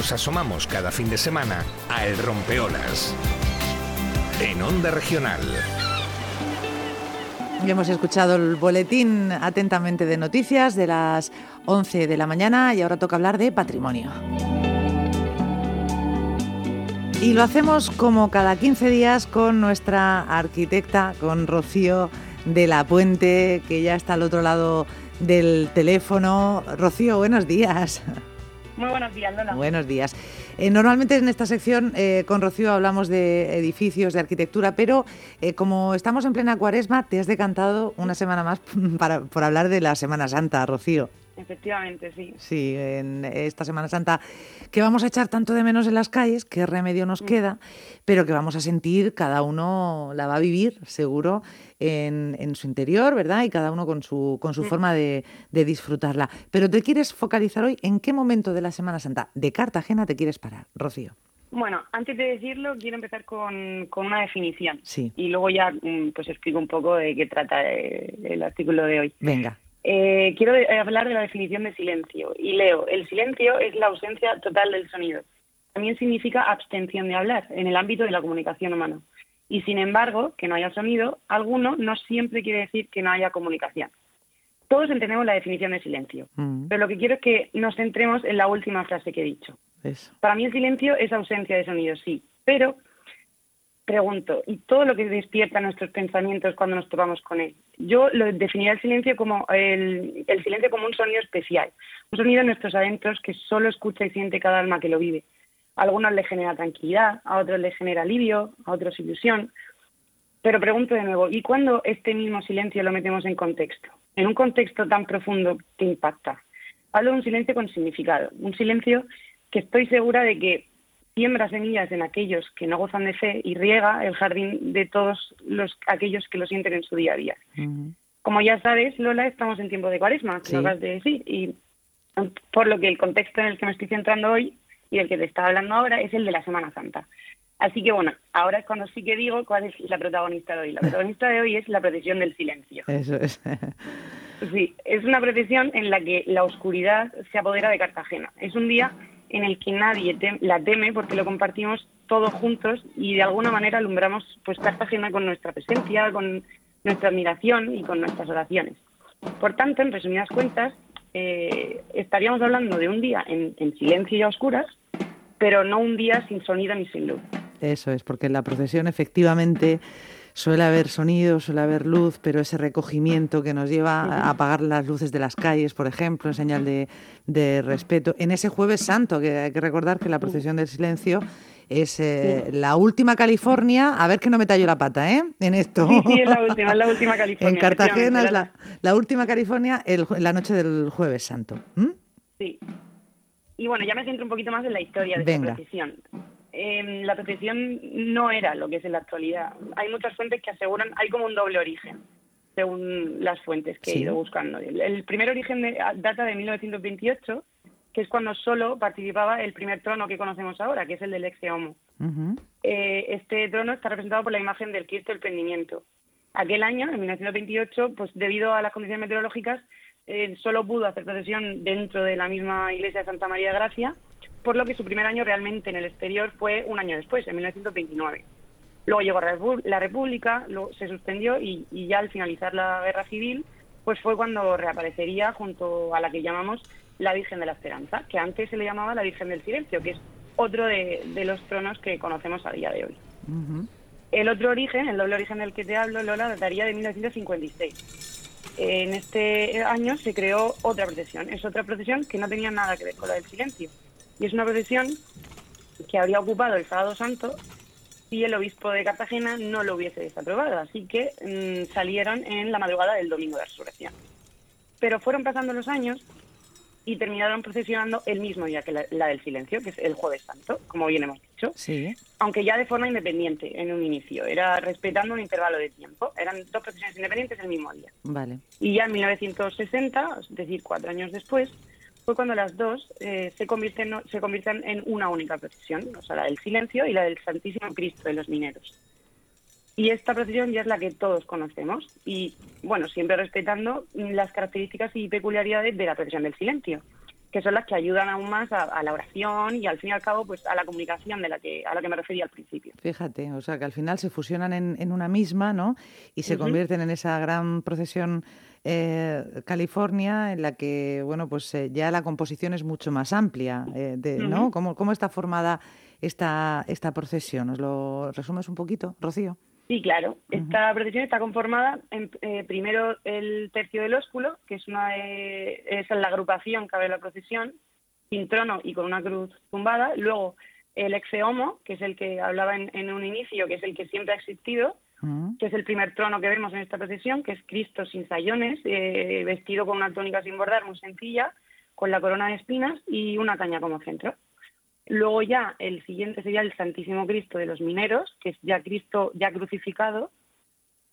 nos asomamos cada fin de semana a El Rompeolas. En Onda Regional. Hemos escuchado el boletín atentamente de noticias de las 11 de la mañana y ahora toca hablar de patrimonio. Y lo hacemos como cada 15 días con nuestra arquitecta, con Rocío de la Puente, que ya está al otro lado del teléfono. Rocío, buenos días. Muy buenos días, Lola. Buenos días. Eh, normalmente en esta sección eh, con Rocío hablamos de edificios, de arquitectura, pero eh, como estamos en plena cuaresma, te has decantado una semana más para, por hablar de la Semana Santa, Rocío. Efectivamente, sí. Sí, en esta Semana Santa que vamos a echar tanto de menos en las calles, qué remedio nos mm. queda, pero que vamos a sentir, cada uno la va a vivir, seguro, en, su interior, ¿verdad? Y cada uno con su, con su mm. forma de, disfrutarla. Pero te quieres focalizar hoy en qué momento de la Semana Santa de Cartagena te quieres parar, Rocío. Bueno, antes de decirlo, quiero empezar con, con una definición. Sí. Y luego ya mm, pues explico un poco de qué trata eh, el artículo de hoy. Venga. Eh, quiero hablar de la definición de silencio y leo, el silencio es la ausencia total del sonido. También significa abstención de hablar en el ámbito de la comunicación humana. Y sin embargo, que no haya sonido alguno no siempre quiere decir que no haya comunicación. Todos entendemos la definición de silencio, mm. pero lo que quiero es que nos centremos en la última frase que he dicho. Para mí el silencio es ausencia de sonido, sí, pero pregunto, ¿y todo lo que despierta nuestros pensamientos cuando nos topamos con él? Yo lo definiría el silencio como el, silencio como un sonido especial, un sonido en nuestros adentros que solo escucha y siente cada alma que lo vive. A algunos les genera tranquilidad, a otros les genera alivio, a otros ilusión. Pero pregunto de nuevo, ¿y cuándo este mismo silencio lo metemos en contexto? En un contexto tan profundo que impacta. Hablo de un silencio con significado, un silencio que estoy segura de que siembra semillas en aquellos que no gozan de fe y riega el jardín de todos los aquellos que lo sienten en su día a día. Como ya sabes, Lola, estamos en tiempo de cuaresma, que de decir, y por lo que el contexto en el que me estoy centrando hoy y el que te estaba hablando ahora es el de la Semana Santa. Así que bueno, ahora es cuando sí que digo cuál es la protagonista de hoy. La protagonista de hoy es la procesión del silencio. Eso es. Sí, es una procesión en la que la oscuridad se apodera de Cartagena. Es un día en el que nadie la teme porque lo compartimos todos juntos y de alguna manera alumbramos pues Cartagena con nuestra presencia, con nuestra admiración y con nuestras oraciones. Por tanto, en resumidas cuentas, eh, estaríamos hablando de un día en, en silencio y a oscuras, pero no un día sin sonido ni sin luz. Eso es, porque la procesión efectivamente suele haber sonido, suele haber luz, pero ese recogimiento que nos lleva a apagar las luces de las calles, por ejemplo, en señal de, respeto. En ese jueves santo, que hay que recordar que la procesión del silencio es eh, la última California, a ver que no me tallo la pata, ¿eh? En esto. Sí, es la última, es la última California. en Cartagena es la, última California el, la noche del jueves santo. Sí. Y bueno, ya me centro un poquito más en la historia de la procesión. Em, la procesión no era lo que es en la actualidad. Hay muchas fuentes que aseguran, hay como un doble origen, según las fuentes que he ido buscando. El, primer origen data de 1928, que es cuando solo participaba el primer trono que conocemos ahora, que es el del ex Homo. Eh, este trono está representado por la imagen del Cristo del Prendimiento. Aquel año, en 1928, pues debido a las condiciones meteorológicas, eh, solo pudo hacer procesión dentro de la misma iglesia de Santa María de Gracia por lo que su primer año realmente en el exterior fue un año después, en 1929. Luego llegó la República, luego se suspendió y, ya al finalizar la Guerra Civil, pues fue cuando reaparecería junto a la que llamamos la Virgen de la Esperanza, que antes se le llamaba la Virgen del Silencio, que es otro de, los tronos que conocemos a día de hoy. El otro origen, el doble origen del que te hablo, Lola, dataría de 1956. En este año se creó otra procesión. Es otra procesión que no tenía nada que ver con la del silencio. Y es una procesión que habría ocupado el sábado santo si el obispo de Cartagena no lo hubiese desaprobado. Así que mm, salieron en la madrugada del domingo de resurrección. Pero fueron pasando los años y terminaron procesionando el mismo día que la, del silencio, que es el jueves santo, como bien hemos dicho. Sí. Aunque ya de forma independiente en un inicio, era respetando un intervalo de tiempo. Eran dos procesiones independientes el mismo día. Vale. Y ya en 1960, es decir, cuatro años después, fue cuando las dos eh, se, convierten, se convierten en una única procesión, o sea, la del silencio y la del Santísimo Cristo de los Mineros. Y esta procesión ya es la que todos conocemos y, bueno, siempre respetando las características y peculiaridades de la procesión del silencio. Que son las que ayudan aún más a, la oración y al fin y al cabo pues a la comunicación de la que a la que me refería al principio. Fíjate, o sea que al final se fusionan en, una misma, ¿no? Y se convierten en esa gran procesión eh, California en la que bueno pues eh, ya la composición es mucho más amplia, eh, de, ¿no? ¿Cómo, ¿Cómo está formada esta esta procesión? ¿Nos lo resumes un poquito, Rocío? Sí, claro. Esta procesión está conformada en eh, primero el tercio del ósculo, que es una es la agrupación que abre la procesión, sin trono y con una cruz tumbada. Luego el exeomo, que es el que hablaba en, un inicio, que es el que siempre ha existido, que es el primer trono que vemos en esta procesión, que es Cristo sin sayones, eh, vestido con una túnica sin bordar, muy sencilla, con la corona de espinas y una caña como centro. Luego ya el siguiente sería el Santísimo Cristo de los Mineros, que es ya Cristo ya crucificado,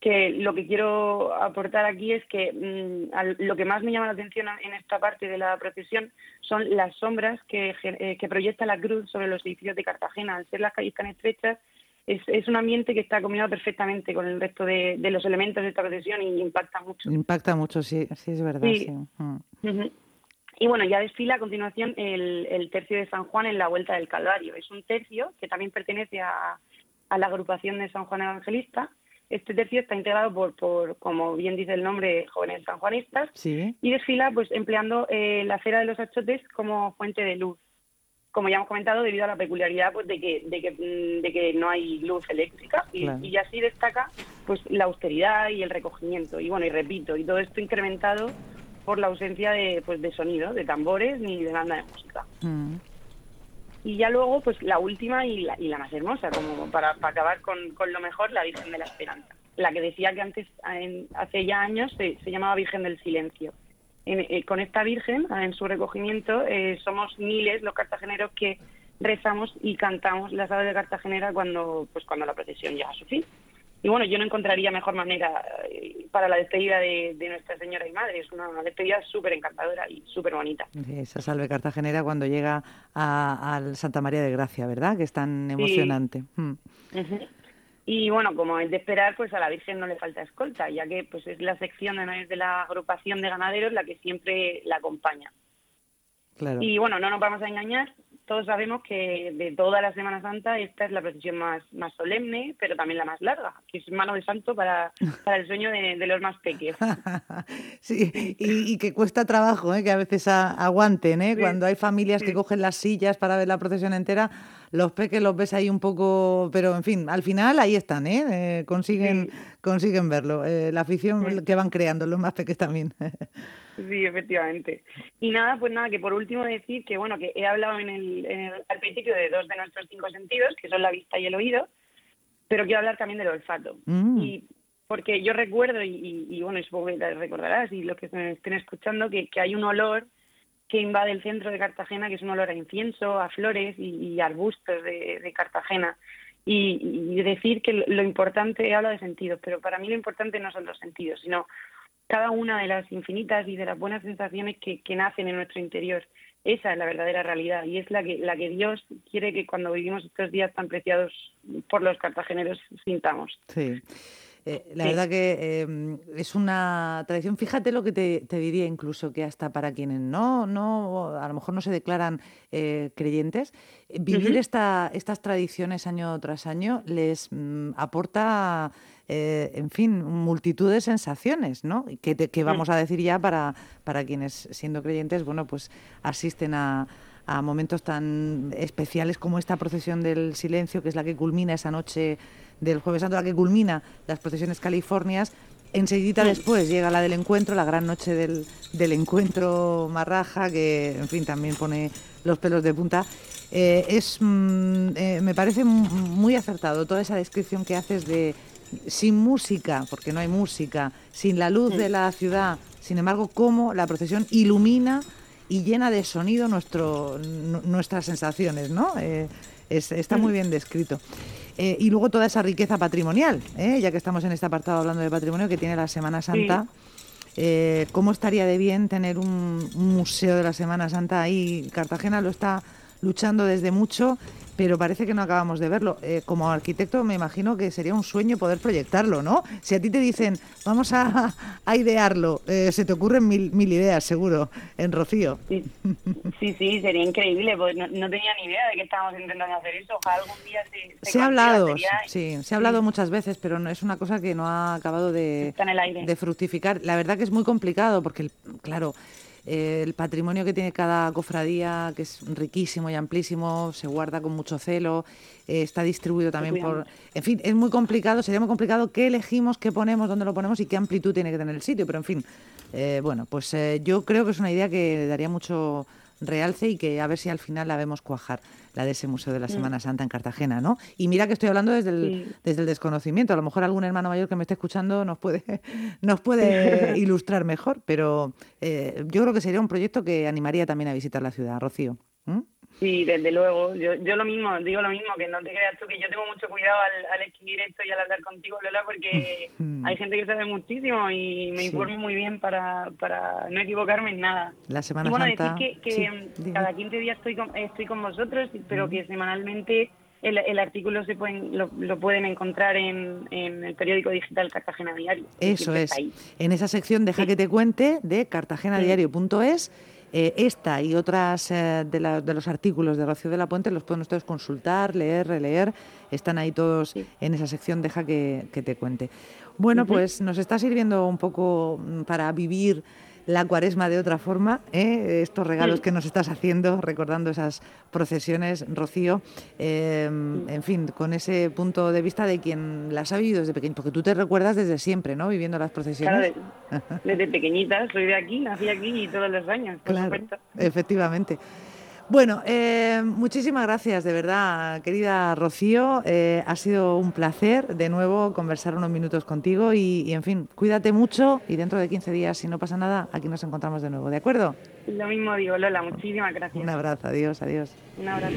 que lo que quiero aportar aquí es que mm, lo que más me llama la atención en esta parte de la procesión son las sombras que, eh, que proyecta la cruz sobre los edificios de Cartagena. Al ser las calles tan estrechas, es, es un ambiente que está combinado perfectamente con el resto de, los elementos de esta procesión y impacta mucho. Impacta mucho, sí, sí es verdad. Sí. Mm. Y bueno, ya desfila a continuación el, tercio de San Juan en la Vuelta del Calvario. Es un tercio que también pertenece a, la agrupación de San Juan Evangelista. Este tercio está integrado por, por como bien dice el nombre, jóvenes sanjuanistas y desfila pues empleando eh, la cera de los achotes como fuente de luz. Como ya hemos comentado, debido a la peculiaridad pues de que, de que, mm, de que no hay luz eléctrica y, y así destaca pues la austeridad y el recogimiento. Y bueno, y repito, y todo esto incrementado por la ausencia de, pues, de sonido, de tambores ni de banda de música. Mm. Y ya luego, pues la última y la, y la más hermosa, como para, acabar con, con, lo mejor, la Virgen de la Esperanza. La que decía que antes, hace ya años, se, llamaba Virgen del Silencio. Eh, con esta Virgen, en su recogimiento, eh, somos miles los cartageneros que rezamos y cantamos las aves de Cartagenera cuando, pues, cuando la procesión llega a su fin y bueno, yo no encontraría mejor manera eh, para la despedida de, Nuestra Señora y Madre. Es una despedida súper encantadora y súper bonita. Esa salve cartagenera cuando llega a, Santa María de Gracia, ¿verdad? Que es tan emocionante. Mm. Y bueno, como es de esperar, pues a la Virgen no le falta escolta, ya que pues es la sección de, de la agrupación de ganaderos la que siempre la acompaña. Claro. Y bueno, no nos vamos a engañar, todos sabemos que de toda la Semana Santa esta es la procesión más, más solemne, pero también la más larga, que es mano de santo para, para el sueño de, los más pequeños. sí, y, que cuesta trabajo, ¿eh? que a veces aguanten, ¿eh? cuando hay familias que cogen las sillas para ver la procesión entera, los peques los ves ahí un poco, pero en fin, al final ahí están, ¿eh? eh consiguen, consiguen verlo, eh, la afición que van creando los más peques también. Sí, efectivamente. Y nada, pues nada, que por último decir que, bueno, que he hablado en el, al principio de dos de nuestros cinco sentidos, que son la vista y el oído, pero quiero hablar también del olfato. Mm. Y porque yo recuerdo, y, y, bueno, supongo que recordarás, y los que estén escuchando, que, que hay un olor que invade el centro de Cartagena, que es un olor a incienso, a flores y, arbustos de, Cartagena. Y, y, decir que lo importante, habla de sentidos, pero para mí lo importante no son los sentidos, sino cada una de las infinitas y de las buenas sensaciones que, nacen en nuestro interior. Esa es la verdadera realidad y es la que, la que Dios quiere que cuando vivimos estos días tan preciados por los cartageneros sintamos. Sí. Eh, la verdad que em, es una tradición. Fíjate lo que te, diría incluso que hasta para quienes no, no, a lo mejor no se declaran eh, creyentes, vivir esta, estas tradiciones año tras año les mm, aporta eh, en fin, multitud de sensaciones, ¿no? Que, que vamos a decir ya para, para quienes, siendo creyentes, bueno, pues asisten a, momentos tan especiales como esta procesión del silencio, que es la que culmina esa noche del Jueves Santo, la que culmina las procesiones californias. Enseguida después llega la del encuentro, la gran noche del, del encuentro marraja, que en fin también pone los pelos de punta. Eh, es, mm, eh, me parece muy acertado toda esa descripción que haces de, sin música, porque no hay música, sin la luz de la ciudad, sin embargo, cómo la procesión ilumina y llena de sonido nuestro, nuestras sensaciones, ¿no? Eh, está muy bien descrito. Eh, y luego toda esa riqueza patrimonial, ¿eh? ya que estamos en este apartado hablando de patrimonio que tiene la Semana Santa. ¿Cómo estaría de bien tener un, museo de la Semana Santa ahí? Cartagena lo está luchando desde mucho, pero parece que no acabamos de verlo. Eh, como arquitecto me imagino que sería un sueño poder proyectarlo, ¿no? Si a ti te dicen, vamos a, idearlo, eh, se te ocurren mil, mil ideas, seguro, en Rocío. Sí, sí, sería increíble, pues no, tenía ni idea de que estábamos intentando hacer eso. Ojalá algún día se... Se, ha hablado, sí, se ha hablado muchas veces, pero no, es una cosa que no ha acabado de, de fructificar. La verdad que es muy complicado porque, claro, eh, el patrimonio que tiene cada cofradía, que es riquísimo y amplísimo, se guarda con mucho celo, eh, está distribuido también por... En fin, es muy complicado, sería muy complicado qué elegimos, qué ponemos, dónde lo ponemos y qué amplitud tiene que tener el sitio, pero en fin, eh, bueno, pues yo creo que es una idea que daría mucho realce y que a ver si al final la vemos cuajar la de ese Museo de la mm. Semana Santa en Cartagena, ¿no? Y mira que estoy hablando desde el, desde el desconocimiento. A lo mejor algún hermano mayor que me esté escuchando nos puede, nos puede ilustrar mejor, pero eh, yo creo que sería un proyecto que animaría también a visitar la ciudad, Rocío. Sí, desde luego. Yo, yo lo mismo, digo lo mismo, que no te creas tú que yo tengo mucho cuidado al, escribir esto y al hablar contigo, Lola, porque hay gente que sabe muchísimo y me informo muy bien para, para no equivocarme en nada. La Semana y bueno, decir que, cada 15 días estoy con, estoy con vosotros, pero que semanalmente el, el, artículo se pueden, lo, lo, pueden encontrar en, en, el periódico digital Cartagena Diario. Eso es. En esa sección Deja que te cuente de cartagenadiario.es eh, esta y otras eh, de, los artículos de Rocío de la Puente los pueden ustedes consultar, leer, releer. Están ahí todos en esa sección, deja que, te cuente. Bueno, pues nos está sirviendo un poco mm, para vivir la cuaresma de otra forma, ¿eh? estos regalos que nos estás haciendo, recordando esas procesiones, Rocío, em, en fin, con ese punto de vista de quien las ha vivido desde pequeño, porque tú te recuerdas desde siempre, ¿no? Viviendo las procesiones. Claro, desde pequeñita, soy de aquí, nací aquí y todos los años. claro, efectivamente. Bueno, eh, muchísimas gracias, de verdad, querida Rocío. Eh, ha sido un placer de nuevo conversar unos minutos contigo y, en fin, cuídate mucho y dentro de 15 días, si no pasa nada, aquí nos encontramos de nuevo, ¿de acuerdo? Lo mismo digo, Lola, muchísimas gracias. Un abrazo, adiós, adiós. Un abrazo.